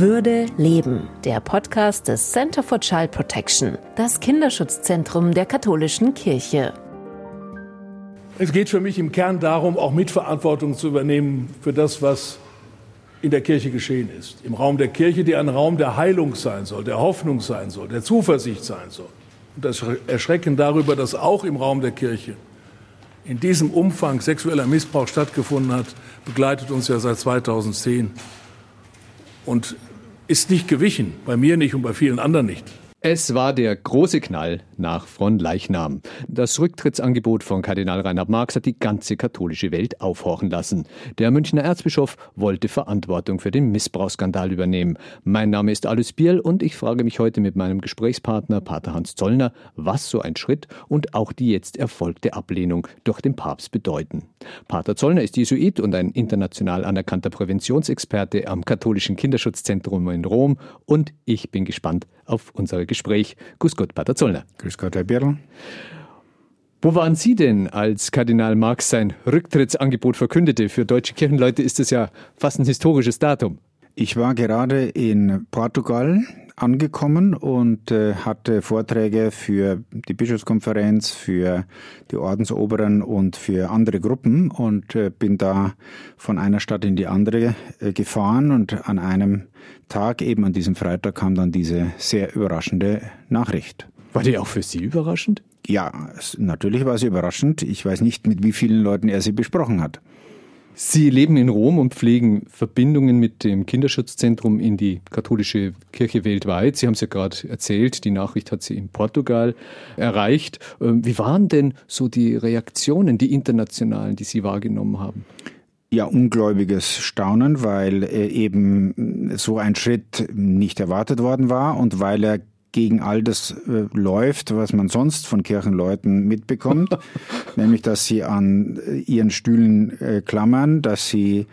Würde leben, der Podcast des Center for Child Protection, das Kinderschutzzentrum der katholischen Kirche. Es geht für mich im Kern darum, auch Mitverantwortung zu übernehmen für das, was in der Kirche geschehen ist. Im Raum der Kirche, der ein Raum der Heilung sein soll, der Hoffnung sein soll, der Zuversicht sein soll. Und das Erschrecken darüber, dass auch im Raum der Kirche in diesem Umfang sexueller Missbrauch stattgefunden hat, begleitet uns ja seit 2010 und ist nicht gewichen, bei mir nicht und bei vielen anderen nicht. Es war der große Knall nach Fronleichnam. Das Rücktrittsangebot von Kardinal Reinhard Marx hat die ganze katholische Welt aufhorchen lassen. Der Münchner Erzbischof wollte Verantwortung für den Missbrauchsskandal übernehmen. Mein Name ist Alice Bierl und ich frage mich heute mit meinem Gesprächspartner Pater Hans Zollner, was so ein Schritt und auch die jetzt erfolgte Ablehnung durch den Papst bedeuten. Pater Zollner ist Jesuit und ein international anerkannter Präventionsexperte am Katholischen Kinderschutzzentrum in Rom und ich bin gespannt auf unsere Gespräch. Grüß Gott, Pater Zollner. Grüß Gott, Herr Birl. Wo waren Sie denn, als Kardinal Marx sein Rücktrittsangebot verkündete? Für deutsche Kirchenleute ist das ja fast ein historisches Datum. Ich war gerade in Portugal angekommen und äh, hatte Vorträge für die Bischofskonferenz, für die Ordensoberen und für andere Gruppen und äh, bin da von einer Stadt in die andere äh, gefahren und an einem Tag, eben an diesem Freitag, kam dann diese sehr überraschende Nachricht. War die auch für Sie überraschend? Ja, natürlich war sie überraschend. Ich weiß nicht, mit wie vielen Leuten er sie besprochen hat. Sie leben in Rom und pflegen Verbindungen mit dem Kinderschutzzentrum in die katholische Kirche weltweit. Sie haben es ja gerade erzählt, die Nachricht hat Sie in Portugal erreicht. Ähm, wie waren denn so die Reaktionen, die internationalen, die Sie wahrgenommen haben? Ja, ungläubiges Staunen, weil äh, eben so ein Schritt nicht erwartet worden war und weil er gegen all das äh, läuft, was man sonst von Kirchenleuten mitbekommt, nämlich dass sie an äh, ihren Stühlen äh, klammern, dass sie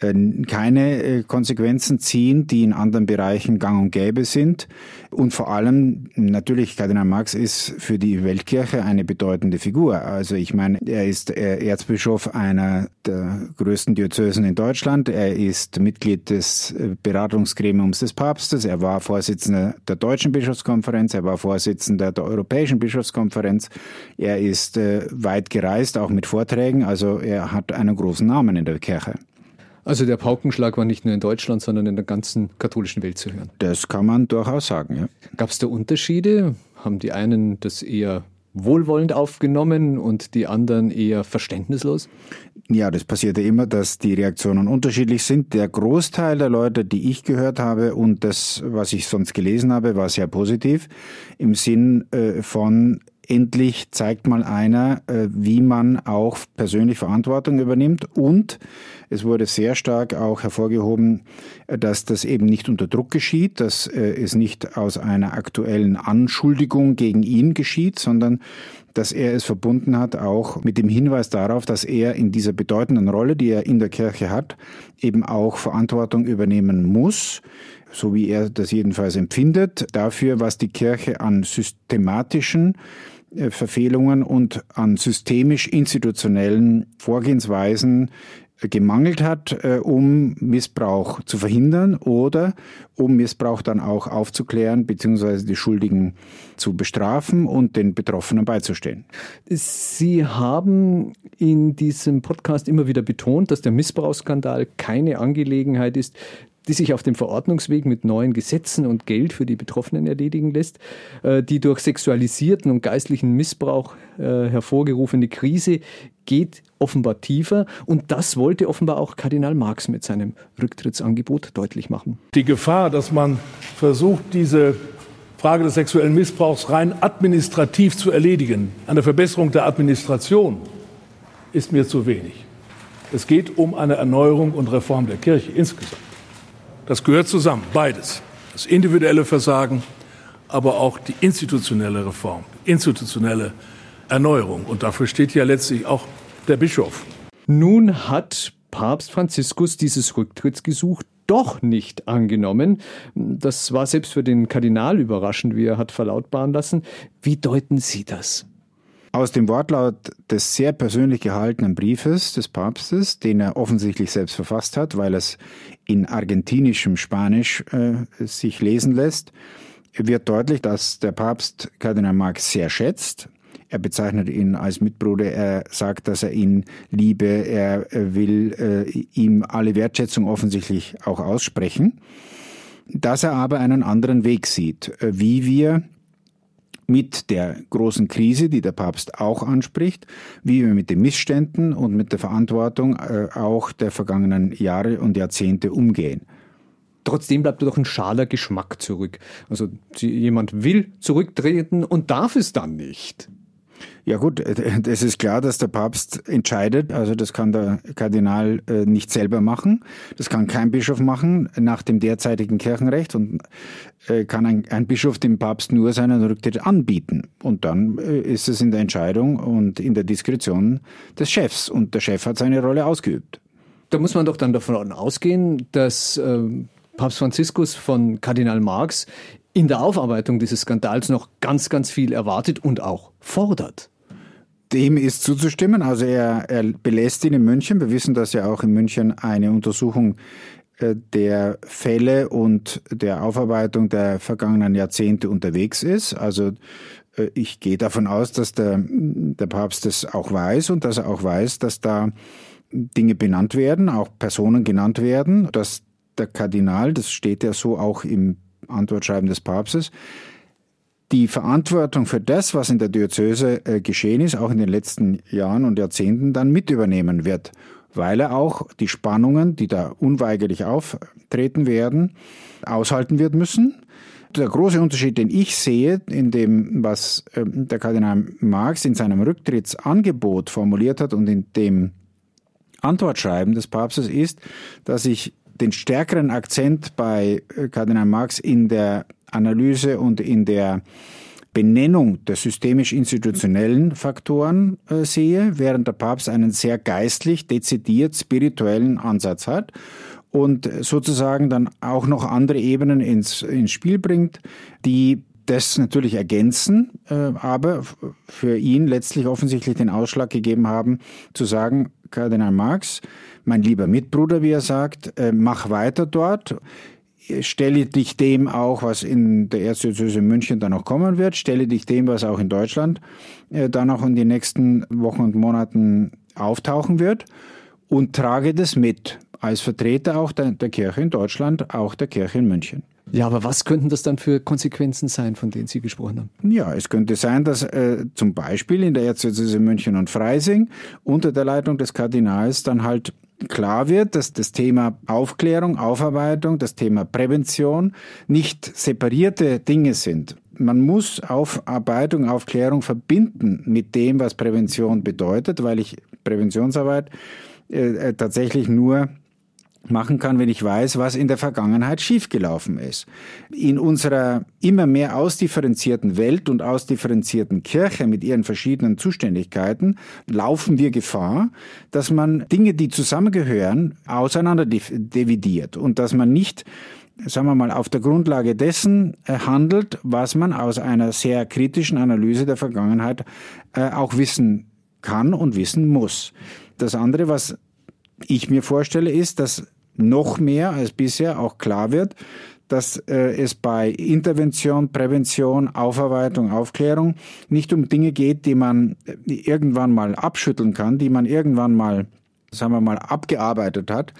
keine äh, Konsequenzen ziehen, die in anderen Bereichen gang und gäbe sind. Und vor allem, natürlich, Kardinal Marx ist für die Weltkirche eine bedeutende Figur. Also ich meine, er ist äh, Erzbischof einer der größten Diözesen in Deutschland. Er ist Mitglied des Beratungsgremiums des Papstes. Er war Vorsitzender der Deutschen Bischofskonferenz. Er war Vorsitzender der Europäischen Bischofskonferenz. Er ist weit gereist, auch mit Vorträgen. Also er hat einen großen Namen in der Kirche. Also der Paukenschlag war nicht nur in Deutschland, sondern in der ganzen katholischen Welt zu hören. Das kann man durchaus sagen, ja. Gab es da Unterschiede? Haben die einen das eher wohlwollend aufgenommen und die anderen eher verständnislos? Ja, das passiert ja immer, dass die Reaktionen unterschiedlich sind. Der Großteil der Leute, die ich gehört habe und das, was ich sonst gelesen habe, war sehr positiv im Sinn äh, von endlich zeigt mal einer, äh, wie man auch persönlich Verantwortung übernimmt. Und es wurde sehr stark auch hervorgehoben, äh, dass das eben nicht unter Druck geschieht, dass äh, es nicht aus einer aktuellen Anschuldigung gegen ihn geschieht, sondern dass er es verbunden hat auch mit dem Hinweis darauf, dass er in dieser bedeutenden Rolle, die er in der Kirche hat, eben auch Verantwortung übernehmen muss so wie er das jedenfalls empfindet, dafür, was die Kirche an systematischen Verfehlungen und an systemisch-institutionellen Vorgehensweisen äh, gemangelt hat, äh, um Missbrauch zu verhindern oder um Missbrauch dann auch aufzuklären bzw. die Schuldigen zu bestrafen und den Betroffenen beizustehen. Sie haben in diesem Podcast immer wieder betont, dass der Missbrauchsskandal keine Angelegenheit ist, die sich auf dem Verordnungsweg mit neuen Gesetzen und Geld für die Betroffenen erledigen lässt. Äh, die durch sexualisierten und geistlichen Missbrauch äh, hervorgerufene Krise geht offenbar tiefer und das wollte offenbar auch Kardinal Marx mit seinem Rücktrittsangebot deutlich machen. Die Gefahr, dass man versucht, diese Frage des sexuellen Missbrauchs rein administrativ zu erledigen, eine Verbesserung der Administration, ist mir zu wenig. Es geht um eine Erneuerung und Reform der Kirche insgesamt. Das gehört zusammen, beides. Das individuelle Versagen, aber auch die institutionelle Reform, institutionelle Erneuerung. Und dafür steht ja letztlich auch der Bischof. Nun hat Papst Franziskus dieses Rücktrittsgesuch doch nicht angenommen. Das war selbst für den Kardinal überraschend, wie er hat verlautbaren lassen. Wie deuten Sie das? Aus dem Wortlaut des sehr persönlich gehaltenen Briefes des Papstes, den er offensichtlich selbst verfasst hat, weil es in argentinischem Spanisch äh, sich lesen lässt, wird deutlich, dass der Papst Kardinal Marx sehr schätzt. Er bezeichnet ihn als Mitbruder, er sagt, dass er ihn liebe, er will äh, ihm alle Wertschätzung offensichtlich auch aussprechen. Dass er aber einen anderen Weg sieht, äh, wie wir mit der großen Krise, die der Papst auch anspricht, wie wir mit den Missständen und mit der Verantwortung äh, auch der vergangenen Jahre und Jahrzehnte umgehen. Trotzdem bleibt doch ein schaler Geschmack zurück. Also jemand will zurücktreten und darf es dann nicht. Ja gut, äh, es ist klar, dass der Papst entscheidet. Also das kann der Kardinal äh, nicht selber machen. Das kann kein Bischof machen nach dem derzeitigen Kirchenrecht und äh, kann ein, ein Bischof dem Papst nur seinen Rücktritt anbieten. Und dann ist es in der Entscheidung und in der Diskretion des Chefs. Und der Chef hat seine Rolle ausgeübt. Da muss man doch dann davon ausgehen, dass Papst Franziskus von Kardinal Marx in der Aufarbeitung dieses Skandals noch ganz, ganz viel erwartet und auch fordert. Dem ist zuzustimmen. Also er, er belässt ihn in München. Wir wissen, dass ja auch in München eine Untersuchung äh, der Fälle und der Aufarbeitung der vergangenen Jahrzehnte unterwegs ist. Also äh, ich gehe davon aus, dass der, der Papst das auch weiß und dass er auch weiß, dass da Dinge benannt werden, auch Personen genannt werden, dass der Kardinal, das steht ja so auch im Antwortschreiben des Papstes, die Verantwortung für das, was in der Diözese äh, geschehen ist, auch in den letzten Jahren und Jahrzehnten, dann mit übernehmen wird, weil er auch die Spannungen, die da unweigerlich auftreten werden, aushalten wird müssen. Der große Unterschied, den ich sehe in dem, was äh, der Kardinal Marx in seinem Rücktrittsangebot formuliert hat und in dem Antwortschreiben des Papstes ist, dass ich den stärkeren Akzent bei äh, Kardinal Marx in der Analyse und in der Benennung der systemisch-institutionellen Faktoren äh, sehe, während der Papst einen sehr geistlich, dezidiert spirituellen Ansatz hat und sozusagen dann auch noch andere Ebenen ins, ins Spiel bringt, die das natürlich ergänzen, äh, aber für ihn letztlich offensichtlich den Ausschlag gegeben haben, zu sagen, Kardinal Marx, mein lieber Mitbruder, wie er sagt, äh, mach weiter dort. Stelle dich dem auch, was in der Erzdiözese München dann noch kommen wird, stelle dich dem, was auch in Deutschland äh, dann auch in den nächsten Wochen und Monaten auftauchen wird. Und trage das mit als Vertreter auch der, der Kirche in Deutschland, auch der Kirche in München. Ja, aber was könnten das dann für Konsequenzen sein, von denen Sie gesprochen haben? Ja, es könnte sein, dass äh, zum Beispiel in der Erzdiözese München und Freising unter der Leitung des Kardinals dann halt klar wird, dass das Thema Aufklärung, Aufarbeitung, das Thema Prävention nicht separierte Dinge sind. Man muss Aufarbeitung, Aufklärung verbinden mit dem, was Prävention bedeutet, weil ich Präventionsarbeit äh, tatsächlich nur machen kann, wenn ich weiß, was in der Vergangenheit schiefgelaufen ist. In unserer immer mehr ausdifferenzierten Welt und ausdifferenzierten Kirche mit ihren verschiedenen Zuständigkeiten laufen wir Gefahr, dass man Dinge, die zusammengehören, auseinander dividiert und dass man nicht sagen wir mal, auf der Grundlage dessen äh, handelt, was man aus einer sehr kritischen Analyse der Vergangenheit äh, auch wissen kann und wissen muss. Das andere, was ich mir vorstelle, ist, dass noch mehr als bisher auch klar wird, dass äh, es bei Intervention, Prävention, Aufarbeitung, Aufklärung nicht um Dinge geht, die man äh, irgendwann mal abschütteln kann, die man irgendwann mal, sagen wir mal, abgearbeitet hat,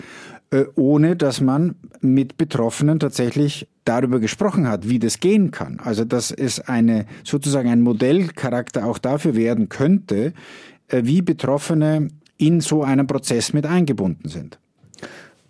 äh, ohne dass man mit Betroffenen tatsächlich darüber gesprochen hat, wie das gehen kann. Also dass es eine sozusagen ein Modellcharakter auch dafür werden könnte, wie Betroffene in so einen Prozess mit eingebunden sind.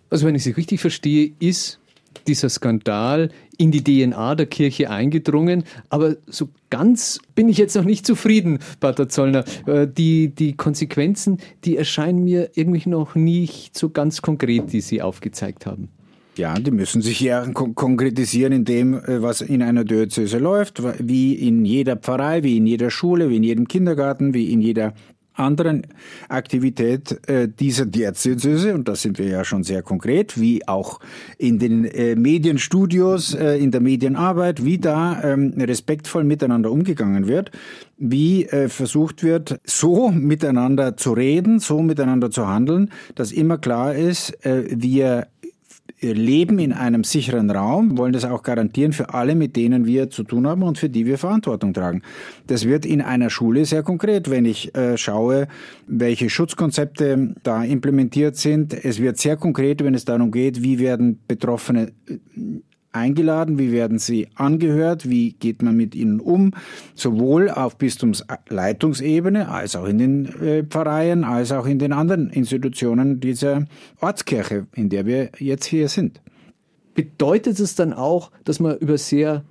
Also wenn ich Sie richtig verstehe, ist dieser Skandal in die DNA der Kirche eingedrungen. Aber so ganz bin ich jetzt noch nicht zufrieden, Pater Zollner. Äh, die, die Konsequenzen, die erscheinen mir irgendwie noch nicht so ganz konkret, die Sie aufgezeigt haben. Ja, die müssen sich ja konkretisieren in dem, äh, was in einer Diözese läuft, wie in jeder Pfarrei, wie in jeder Schule, wie in jedem Kindergarten, wie in jeder anderen Aktivität äh, dieser Diözese, und da sind wir ja schon sehr konkret, wie auch in den äh, Medienstudios, äh, in der Medienarbeit, wie da ähm, respektvoll miteinander umgegangen wird, wie versucht wird, so miteinander zu reden, so miteinander zu handeln, dass immer klar ist, wir leben in einem sicheren Raum, wollen das auch garantieren für alle, mit denen wir zu tun haben und für die wir Verantwortung tragen. Das wird in einer Schule sehr konkret, wenn ich äh, schaue, welche Schutzkonzepte da implementiert sind. Es wird sehr konkret, wenn es darum geht, wie werden Betroffene eingeladen, wie werden sie angehört, wie geht man mit ihnen um, sowohl auf Bistumsleitungsebene als auch in den äh, Pfarreien, als auch in den anderen Institutionen dieser Ortskirche, in der wir jetzt hier sind. Bedeutet es dann auch, dass man über sehr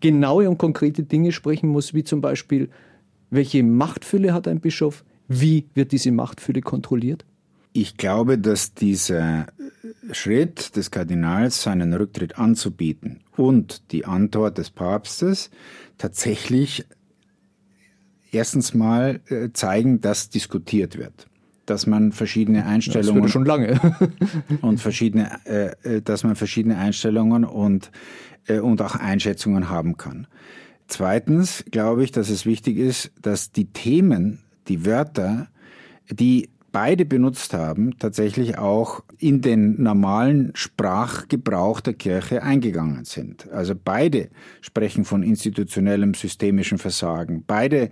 genaue und konkrete Dinge sprechen muss, wie zum Beispiel, welche Machtfülle hat ein Bischof, wie wird diese Machtfülle kontrolliert? Ich glaube, dass dieser Schritt des Kardinals, seinen Rücktritt anzubieten und die Antwort des Papstes tatsächlich erstens mal äh, zeigen, dass diskutiert wird. Dass man verschiedene Einstellungen. Das schon lange. und verschiedene, äh, äh, dass man verschiedene Einstellungen und, und auch Einschätzungen haben kann. Zweitens glaube ich, dass es wichtig ist, dass die Themen, die Wörter, die beide benutzt haben, tatsächlich auch in den normalen Sprachgebrauch der Kirche eingegangen sind. Also beide sprechen von institutionellem systemischen Versagen. Beide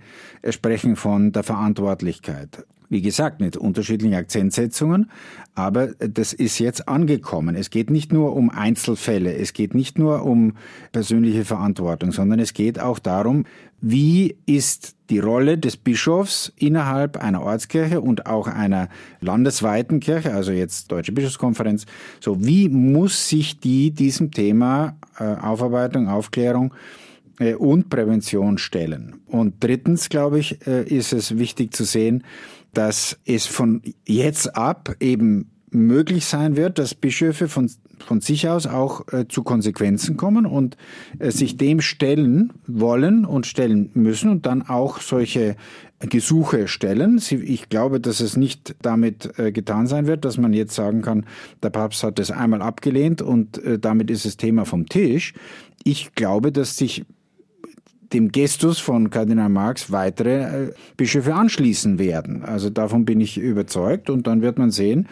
sprechen von der Verantwortlichkeit. Wie gesagt, mit unterschiedlichen Akzentsetzungen, aber das ist jetzt angekommen. Es geht nicht nur um Einzelfälle, es geht nicht nur um persönliche Verantwortung, sondern es geht auch darum, wie ist die Rolle des Bischofs innerhalb einer Ortskirche und auch einer landesweiten Kirche, also jetzt Deutsche Bischofskonferenz, so wie muss sich die diesem Thema äh, Aufarbeitung, Aufklärung äh, und Prävention stellen? Und drittens, glaube ich, äh, ist es wichtig zu sehen, dass es von jetzt ab eben möglich sein wird, dass Bischöfe von, von sich aus auch äh, zu Konsequenzen kommen und äh, sich dem stellen wollen und stellen müssen und dann auch solche Gesuche stellen. Sie, ich glaube, dass es nicht damit äh, getan sein wird, dass man jetzt sagen kann, der Papst hat es einmal abgelehnt und äh, damit ist das Thema vom Tisch. Ich glaube, dass sich dem Gestus von Kardinal Marx weitere äh, Bischöfe anschließen werden. Also davon bin ich überzeugt und dann wird man sehen,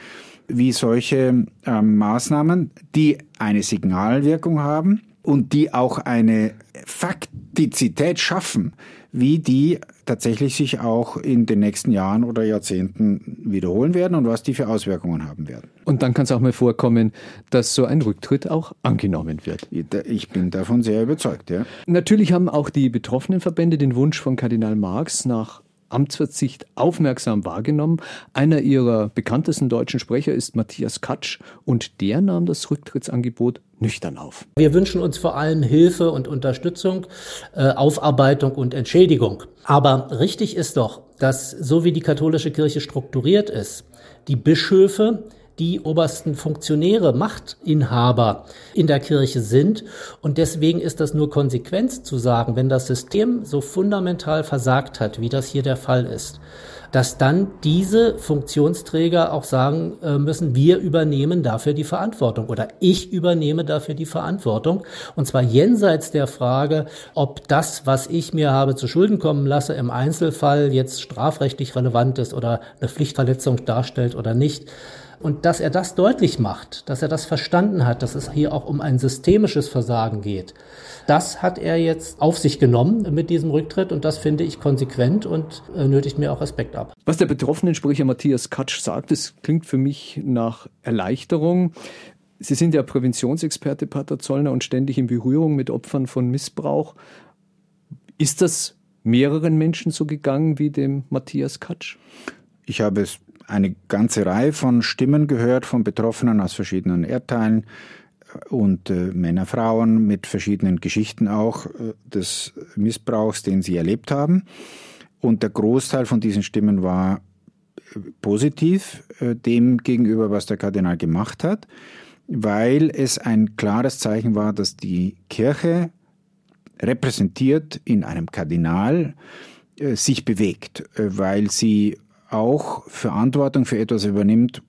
wie solche äh, Maßnahmen, die eine Signalwirkung haben und die auch eine Faktizität schaffen, wie die tatsächlich sich auch in den nächsten Jahren oder Jahrzehnten wiederholen werden und was die für Auswirkungen haben werden. Und dann kann es auch mal vorkommen, dass so ein Rücktritt auch angenommen wird. Ich bin davon sehr überzeugt, ja. Natürlich haben auch die betroffenen Verbände den Wunsch von Kardinal Marx nach Amtsverzicht aufmerksam wahrgenommen. Einer ihrer bekanntesten deutschen Sprecher ist Matthias Katsch und der nahm das Rücktrittsangebot nüchtern auf. Wir wünschen uns vor allem Hilfe und Unterstützung, äh, Aufarbeitung und Entschädigung. Aber richtig ist doch, dass so wie die katholische Kirche strukturiert ist, die Bischöfe die obersten Funktionäre, Machtinhaber in der Kirche sind. Und deswegen ist das nur Konsequenz zu sagen, wenn das System so fundamental versagt hat, wie das hier der Fall ist, dass dann diese Funktionsträger auch sagen äh, müssen, wir übernehmen dafür die Verantwortung oder ich übernehme dafür die Verantwortung. Und zwar jenseits der Frage, ob das, was ich mir habe zu Schulden kommen lasse, im Einzelfall jetzt strafrechtlich relevant ist oder eine Pflichtverletzung darstellt oder nicht. Und dass er das deutlich macht, dass er das verstanden hat, dass es hier auch um ein systemisches Versagen geht, das hat er jetzt auf sich genommen mit diesem Rücktritt und das finde ich konsequent und äh, nötigt mir auch Respekt ab. Was der betroffenen Sprecher Matthias Katsch sagt, das klingt für mich nach Erleichterung. Sie sind ja Präventionsexperte, Pater Zollner, und ständig in Berührung mit Opfern von Missbrauch. Ist das mehreren Menschen so gegangen wie dem Matthias Katsch? Ich habe es eine ganze Reihe von Stimmen gehört von Betroffenen aus verschiedenen Erdteilen äh, und äh, Männer, Frauen mit verschiedenen Geschichten auch äh, des Missbrauchs, den sie erlebt haben. Und der Großteil von diesen Stimmen war äh, positiv äh, dem gegenüber, was der Kardinal gemacht hat, weil es ein klares Zeichen war, dass die Kirche repräsentiert in einem Kardinal äh, sich bewegt, weil sie auch Verantwortung für etwas übernimmt,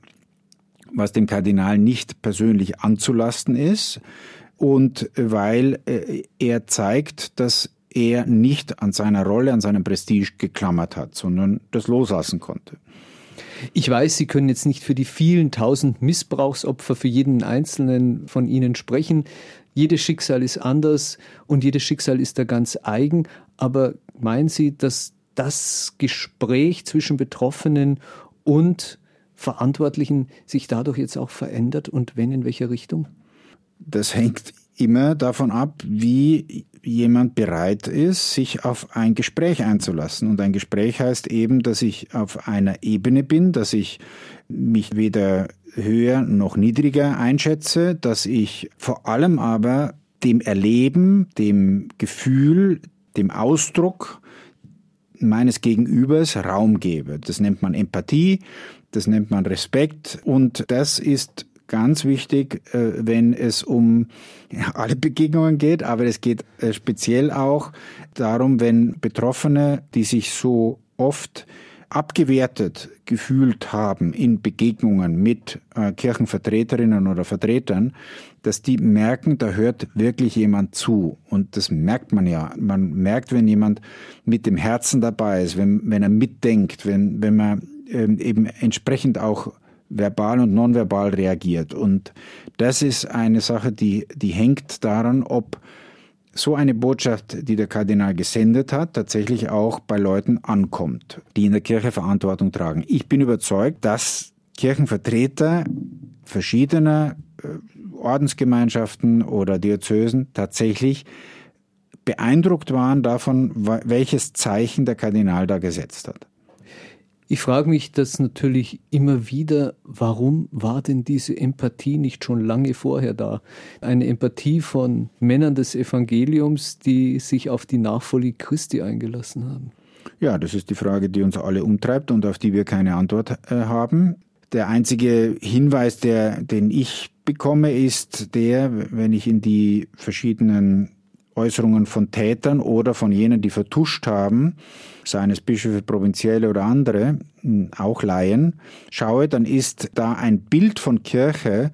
was dem Kardinal nicht persönlich anzulasten ist und weil äh, er zeigt, dass er nicht an seiner Rolle, an seinem Prestige geklammert hat, sondern das loslassen konnte. Ich weiß, Sie können jetzt nicht für die vielen tausend Missbrauchsopfer, für jeden einzelnen von Ihnen sprechen. Jedes Schicksal ist anders und jedes Schicksal ist da ganz eigen. Aber meinen Sie, dass das Gespräch zwischen Betroffenen und Verantwortlichen sich dadurch jetzt auch verändert und wenn in welcher Richtung? Das hängt immer davon ab, wie jemand bereit ist, sich auf ein Gespräch einzulassen. Und ein Gespräch heißt eben, dass ich auf einer Ebene bin, dass ich mich weder höher noch niedriger einschätze, dass ich vor allem aber dem Erleben, dem Gefühl, dem Ausdruck meines Gegenübers Raum gebe. Das nennt man Empathie, das nennt man Respekt und das ist ganz wichtig, äh, wenn es um alle Begegnungen geht, aber es geht äh, speziell auch darum, wenn Betroffene, die sich so oft abgewertet gefühlt haben in Begegnungen mit äh, Kirchenvertreterinnen oder Vertretern, dass die merken, da hört wirklich jemand zu. Und das merkt man ja. Man merkt, wenn jemand mit dem Herzen dabei ist, wenn, wenn er mitdenkt, wenn, wenn man ähm, eben entsprechend auch verbal und nonverbal reagiert. Und das ist eine Sache, die, die hängt daran, ob so eine Botschaft, die der Kardinal gesendet hat, tatsächlich auch bei Leuten ankommt, die in der Kirche Verantwortung tragen. Ich bin überzeugt, dass Kirchenvertreter verschiedener äh, Ordensgemeinschaften oder Diözesen tatsächlich beeindruckt waren davon, welches Zeichen der Kardinal da gesetzt hat. Ich frage mich das natürlich immer wieder, warum war denn diese Empathie nicht schon lange vorher da? Eine Empathie von Männern des Evangeliums, die sich auf die Nachfolge Christi eingelassen haben. Ja, das ist die Frage, die uns alle umtreibt und auf die wir keine Antwort äh, haben. Der einzige Hinweis, der, den ich bekomme, ist der, wenn ich in die verschiedenen Äußerungen von Tätern oder von jenen, die vertuscht haben, seien es Bischöfe, Provinzielle oder andere, auch Laien, schaue, dann ist da ein Bild von Kirche,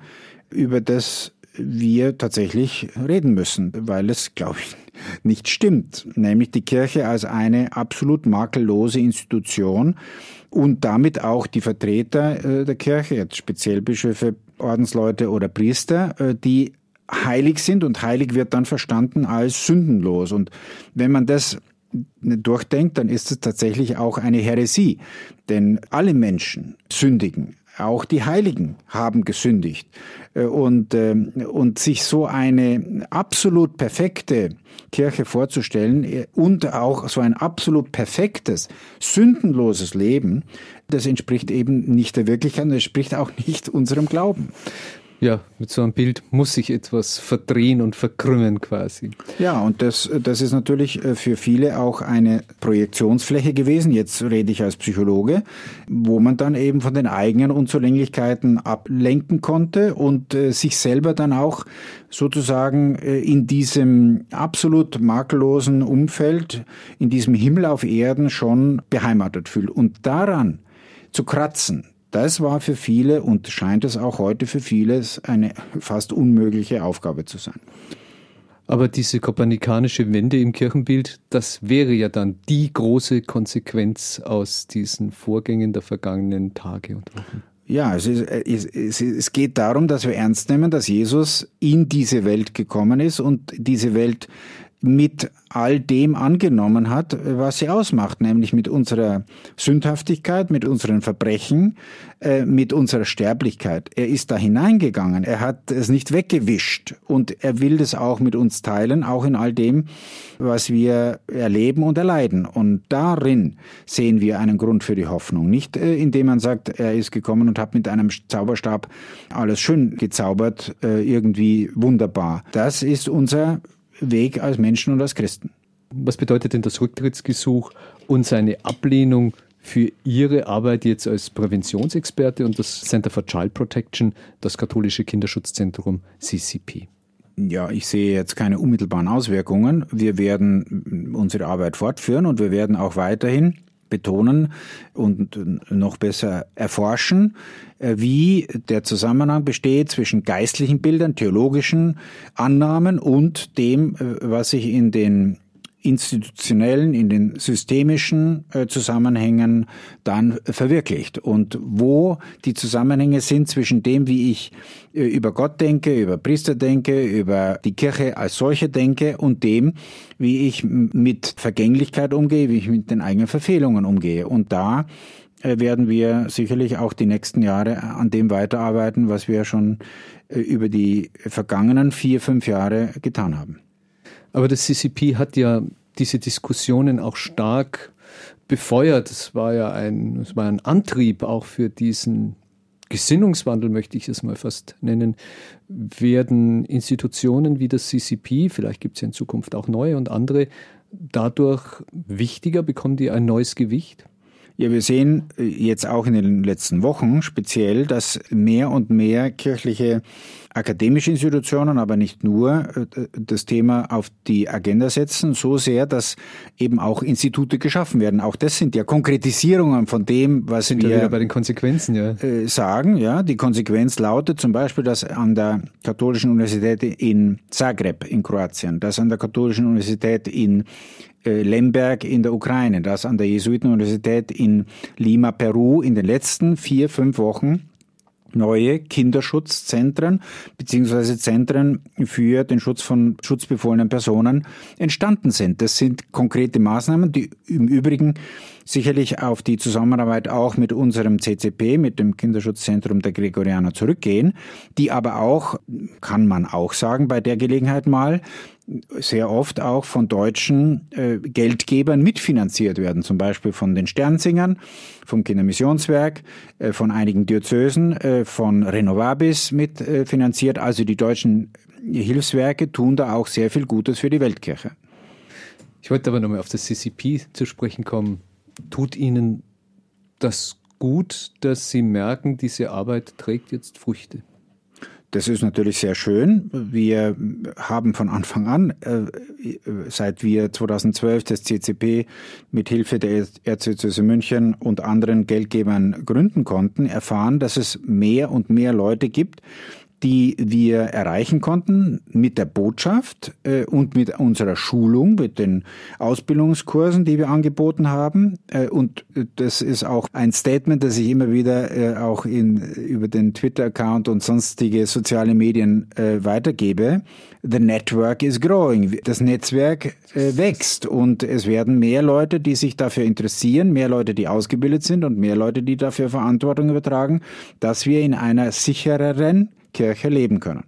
über das wir tatsächlich reden müssen, weil es, glaube ich, nicht stimmt. Nämlich die Kirche als eine absolut makellose Institution und damit auch die Vertreter äh, der Kirche, jetzt speziell Bischöfe, Ordensleute oder Priester, äh, die heilig sind und heilig wird dann verstanden als sündenlos. Und wenn man das durchdenkt, dann ist es tatsächlich auch eine Häresie. Denn alle Menschen sündigen. Auch die Heiligen haben gesündigt. Äh, und, ähm, und sich so eine absolut perfekte Kirche vorzustellen äh, und auch so ein absolut perfektes, sündenloses Leben, das entspricht eben nicht der Wirklichkeit es entspricht auch nicht unserem Glauben ja, mit so einem Bild muss sich etwas verdrehen und verkrümmen quasi. Ja, und das, das ist natürlich äh, für viele auch eine Projektionsfläche gewesen. Jetzt rede ich als Psychologe, wo man dann eben von den eigenen Unzulänglichkeiten ablenken konnte und äh, sich selber dann auch sozusagen äh, in diesem absolut makellosen Umfeld, in diesem Himmel auf Erden schon beheimatet fühlt. Und daran zu kratzen, das war für viele und scheint es auch heute für viele eine fast unmögliche Aufgabe zu sein. Aber diese kopernikanische Wende im Kirchenbild, das wäre ja dann die große Konsequenz aus diesen Vorgängen der vergangenen Tage und Wochen. Ja, es, ist, es, geht darum, dass wir ernst nehmen, dass Jesus in diese Welt gekommen ist und diese Welt mit all dem angenommen hat, was sie ausmacht, nämlich mit unserer Sündhaftigkeit, mit unseren Verbrechen, äh, mit unserer Sterblichkeit. Er ist da hineingegangen, er hat es nicht weggewischt und er will das auch mit uns teilen, auch in all dem, was wir erleben und erleiden. Und darin sehen wir einen Grund für die Hoffnung. Nicht äh, indem man sagt, er ist gekommen und hat mit einem Zauberstab alles schön gezaubert, äh, irgendwie wunderbar. Das ist unser Weg als Menschen und als Christen. Was bedeutet denn das Rücktrittsgesuch und seine Ablehnung für Ihre Arbeit jetzt als Präventionsexperte und das Center for Child Protection, das katholische Kinderschutzzentrum CCP? Ja, ich sehe jetzt keine unmittelbaren Auswirkungen. Wir werden unsere Arbeit fortführen und wir werden auch weiterhin betonen und noch besser erforschen, äh, wie der Zusammenhang besteht zwischen geistlichen Bildern, theologischen Annahmen und dem, äh, was sich in den institutionellen, in den systemischen äh, Zusammenhängen dann verwirklicht. Und wo die Zusammenhänge sind zwischen dem, wie ich äh, über Gott denke, über Priester denke, über die Kirche als solche denke und dem, wie ich mit Vergänglichkeit umgehe, wie ich mit den eigenen Verfehlungen umgehe. Und da äh, werden wir sicherlich auch die nächsten Jahre an dem weiterarbeiten, was wir schon über die vergangenen vier, fünf Jahre getan haben. Aber das CCP hat ja diese Diskussionen auch stark befeuert. Es war ja ein, es war ein Antrieb auch für diesen Gesinnungswandel, möchte ich es mal fast nennen, werden Institutionen wie das CCP, vielleicht gibt es ja in Zukunft auch neue und andere, dadurch wichtiger? Bekommen die ein neues Gewicht? Ja, wir sehen äh, jetzt auch in den letzten Wochen speziell, dass mehr und mehr kirchliche akademische Institutionen, aber nicht nur, äh, das Thema auf die Agenda setzen, so sehr, dass eben auch Institute geschaffen werden. Auch das sind ja Konkretisierungen von dem, was sind wir bei den Konsequenzen ja. Äh, sagen. Ja, die Konsequenz lautet zum Beispiel, dass an der Katholischen Universität in Zagreb in Kroatien, dass an der Katholischen Universität in Lemberg in der Ukraine, das an der Jesuitenuniversität in Lima, Peru in den letzten vier, fünf Wochen neue Kinderschutzzentren beziehungsweise Zentren für den Schutz von schutzbefohlenen Personen entstanden sind. Das sind konkrete Maßnahmen, die im Übrigen sicherlich auf die Zusammenarbeit auch mit unserem CCP, mit dem Kinderschutzzentrum der Gregorianer zurückgehen, die aber auch, kann man auch sagen, bei der Gelegenheit mal sehr oft auch von deutschen äh, Geldgebern mitfinanziert werden, zum Beispiel von den Sternsingern, vom Kindermissionswerk, äh, von einigen Diözesen, äh, von Renovabis mitfinanziert. also die deutschen Hilfswerke tun da auch sehr viel Gutes für die Weltkirche. Ich wollte aber nochmal auf das CCP zu sprechen kommen. Tut Ihnen das gut, dass Sie merken, diese Arbeit trägt jetzt Früchte? Das ist natürlich sehr schön. Wir haben von Anfang an, äh, seit wir 2012 das CCP mit Hilfe der Erzdiözese München und anderen Geldgebern gründen konnten, erfahren, dass es mehr und mehr Leute gibt, die wir erreichen konnten mit der Botschaft äh, und mit unserer Schulung, mit den Ausbildungskursen, die wir angeboten haben. Äh, und das ist auch ein Statement, das ich immer wieder äh, auch in, über den Twitter-Account und sonstige soziale Medien äh, weitergebe. The network is growing. Das Netzwerk äh, wächst und es werden mehr Leute, die sich dafür interessieren, mehr Leute, die ausgebildet sind und mehr Leute, die dafür Verantwortung übertragen, dass wir in einer sichereren Kirche leben können.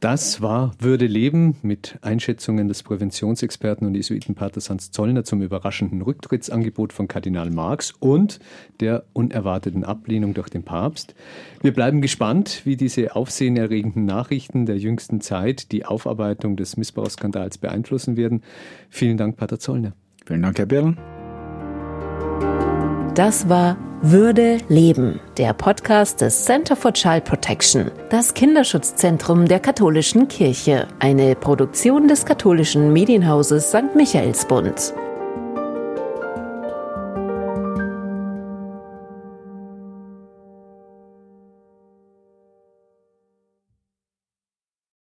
Das war Würde leben mit Einschätzungen des Präventionsexperten und Jesuitenpaters Hans Zollner zum überraschenden Rücktrittsangebot von Kardinal Marx und der unerwarteten Ablehnung durch den Papst. Wir bleiben gespannt, wie diese aufsehenerregenden Nachrichten der jüngsten Zeit die Aufarbeitung des Missbrauchsskandals beeinflussen werden. Vielen Dank, Pater Zollner. Vielen Dank, Herr Birl. Das war Würde leben, der Podcast des Center for Child Protection, das Kinderschutzzentrum der katholischen Kirche, eine Produktion des katholischen Medienhauses St. Michaelsbund.